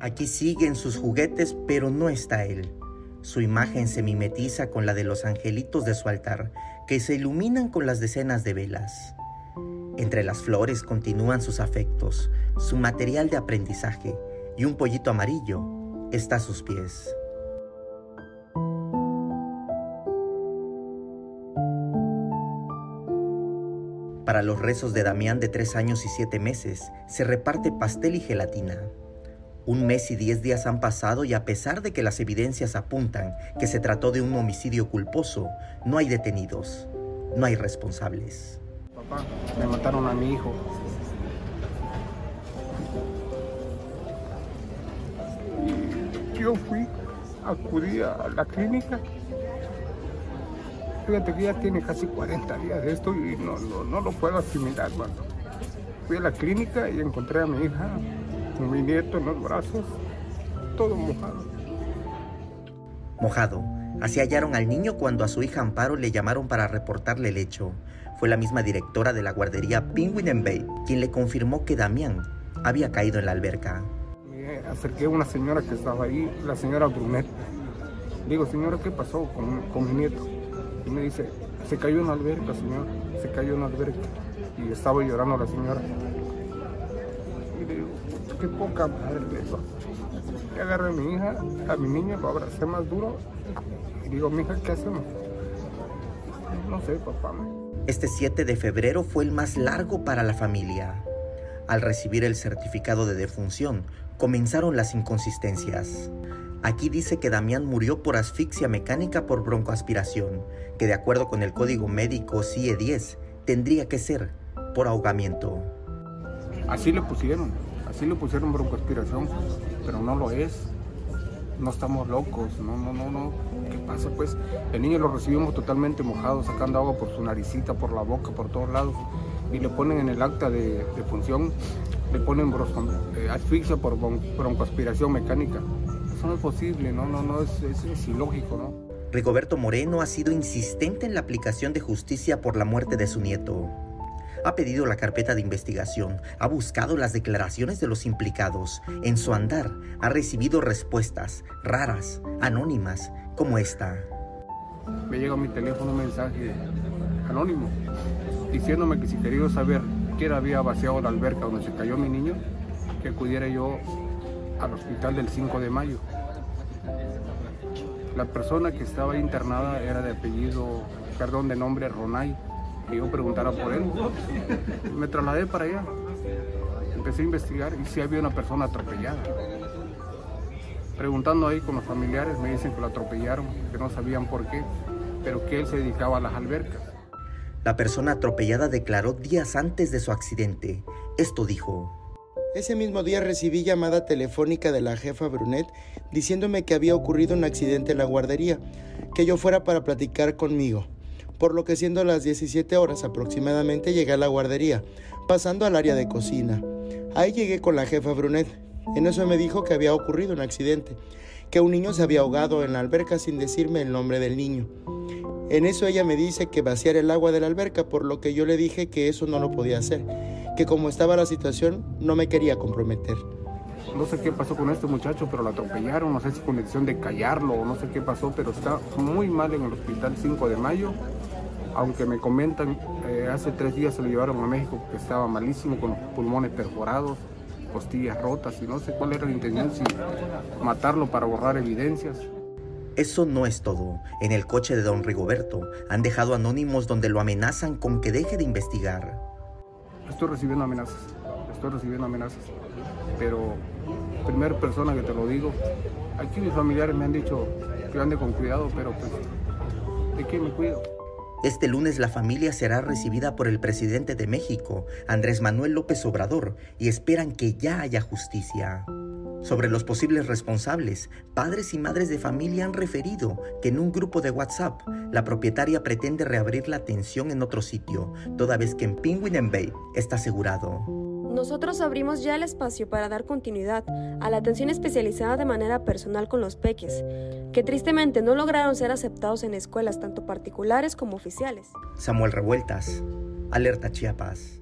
Aquí siguen sus juguetes, pero no está él. Su imagen se mimetiza con la de los angelitos de su altar, que se iluminan con las decenas de velas. Entre las flores continúan sus afectos, su material de aprendizaje, y un pollito amarillo está a sus pies. Para los rezos de Damián de tres años y siete meses, se reparte pastel y gelatina. Un mes y diez días han pasado y a pesar de que las evidencias apuntan que se trató de un homicidio culposo, no hay detenidos, no hay responsables. Papá, me mataron a mi hijo. yo fui, acudí a la clínica. Fíjate que ya tiene casi 40 días de esto y no, no, lo puedo asimilar, mano. Fui a la clínica y encontré a mi hija mi nieto en los brazos, todo mojado. Mojado. Así hallaron al niño cuando a su hija Amparo le llamaron para reportarle el hecho. Fue la misma directora de la guardería Penguin Bay quien le confirmó que Damián había caído en la alberca. Me acerqué a una señora que estaba ahí, la señora Brunet. Digo, señora, ¿qué pasó con, con mi nieto? Y me dice, se cayó en la alberca, señor, se cayó en la alberca. Y estaba llorando la señora qué poca madre Y agarré a mi hija, a mi niño, lo más duro y digo, mi hija, ¿qué hacemos? No sé, papá. Este 7 de febrero fue el más largo para la familia. Al recibir el certificado de defunción, comenzaron las inconsistencias. Aquí dice que Damián murió por asfixia mecánica por broncoaspiración, que de acuerdo con el código médico CIE 10 tendría que ser por ahogamiento. Así le pusieron. Así le pusieron broncoaspiración, pero no lo es. No estamos locos, no, no, no, no. ¿Qué pasa? Pues el niño lo recibimos totalmente mojado, sacando agua por su naricita, por la boca, por todos lados. Y le ponen en el acta de, función, le ponen eh, asfixia por broncoaspiración mecánica. Eso no es posible, no, no, no, es, es ilógico, ¿no? Rigoberto Moreno ha sido insistente en la aplicación de justicia por la muerte de su nieto ha pedido la carpeta de investigación, ha buscado las declaraciones de los implicados. En su andar ha recibido respuestas raras, anónimas, como esta. Me llega a mi teléfono un mensaje anónimo diciéndome que si quería saber quién había vaciado la alberca donde se cayó mi niño, que acudiera yo al hospital del 5 de mayo. La persona que estaba internada era de apellido, perdón, de nombre Ronay y yo preguntara por él. Me trasladé para allá. Empecé a investigar y si había una persona atropellada. Preguntando ahí con los familiares me dicen que lo atropellaron, que no sabían por qué, pero que él se dedicaba a las albercas. La persona atropellada declaró días antes de su accidente. Esto dijo. Ese mismo día recibí llamada telefónica de la jefa Brunet diciéndome que había ocurrido un accidente en la guardería, que yo fuera para platicar conmigo por lo que siendo las 17 horas aproximadamente llegué a la guardería, pasando al área de cocina. Ahí llegué con la jefa Brunet. En eso me dijo que había ocurrido un accidente, que un niño se había ahogado en la alberca sin decirme el nombre del niño. En eso ella me dice que vaciar el agua de la alberca, por lo que yo le dije que eso no lo podía hacer, que como estaba la situación no me quería comprometer. No sé qué pasó con este muchacho, pero lo atropellaron, no sé si con decisión de callarlo o no sé qué pasó, pero está muy mal en el hospital 5 de mayo aunque me comentan, eh, hace tres días se lo llevaron a México que estaba malísimo, con los pulmones perforados, costillas rotas y no sé cuál era la intención, si matarlo para borrar evidencias. Eso no es todo. En el coche de don Rigoberto han dejado anónimos donde lo amenazan con que deje de investigar. Estoy recibiendo amenazas, estoy recibiendo amenazas, pero primera persona que te lo digo, aquí mis familiares me han dicho que ande con cuidado, pero pues, ¿de qué me cuido? Este lunes la familia será recibida por el presidente de México, Andrés Manuel López Obrador, y esperan que ya haya justicia. Sobre los posibles responsables, padres y madres de familia han referido que en un grupo de WhatsApp la propietaria pretende reabrir la atención en otro sitio, toda vez que en Penguin Bay está asegurado. Nosotros abrimos ya el espacio para dar continuidad a la atención especializada de manera personal con los peques, que tristemente no lograron ser aceptados en escuelas tanto particulares como oficiales. Samuel Revueltas, Alerta Chiapas.